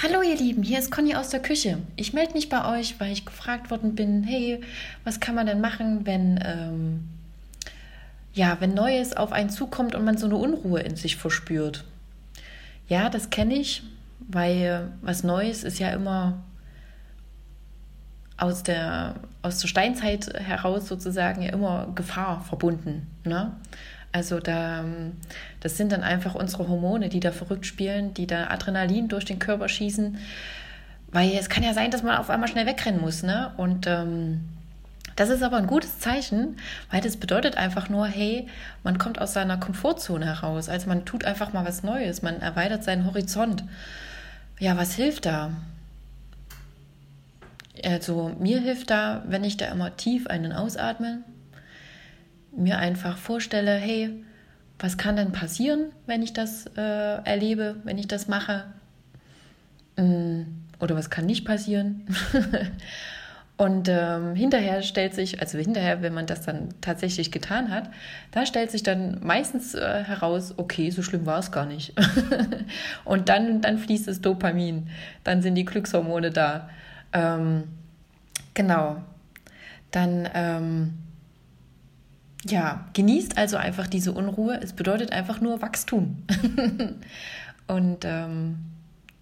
Hallo ihr Lieben, hier ist Conny aus der Küche. Ich melde mich bei euch, weil ich gefragt worden bin, hey, was kann man denn machen, wenn, ähm, ja, wenn Neues auf einen zukommt und man so eine Unruhe in sich verspürt? Ja, das kenne ich, weil was Neues ist ja immer aus der, aus der Steinzeit heraus sozusagen ja immer Gefahr verbunden. Ne? Also da, das sind dann einfach unsere Hormone, die da verrückt spielen, die da Adrenalin durch den Körper schießen. Weil es kann ja sein, dass man auf einmal schnell wegrennen muss. Ne? Und ähm, das ist aber ein gutes Zeichen, weil das bedeutet einfach nur, hey, man kommt aus seiner Komfortzone heraus. Also man tut einfach mal was Neues, man erweitert seinen Horizont. Ja, was hilft da? Also mir hilft da, wenn ich da immer tief einen ausatme, mir einfach vorstelle, hey, was kann denn passieren, wenn ich das äh, erlebe, wenn ich das mache? Mm, oder was kann nicht passieren? Und ähm, hinterher stellt sich, also hinterher, wenn man das dann tatsächlich getan hat, da stellt sich dann meistens äh, heraus, okay, so schlimm war es gar nicht. und dann, dann fließt das Dopamin, dann sind die Glückshormone da. Ähm, genau. Dann ähm, ja, genießt also einfach diese Unruhe. Es bedeutet einfach nur Wachstum. und ähm,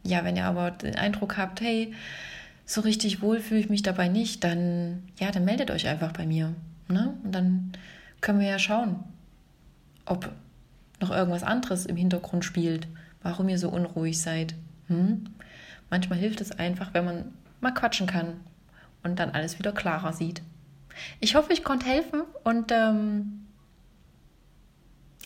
ja, wenn ihr aber den Eindruck habt, hey, so richtig wohl fühle ich mich dabei nicht, dann ja, dann meldet euch einfach bei mir. Ne? Und dann können wir ja schauen, ob noch irgendwas anderes im Hintergrund spielt, warum ihr so unruhig seid. Hm? Manchmal hilft es einfach, wenn man mal quatschen kann und dann alles wieder klarer sieht. Ich hoffe, ich konnte helfen und ähm,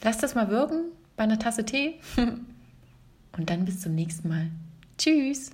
lasst das mal wirken bei einer Tasse Tee. und dann bis zum nächsten Mal. Tschüss.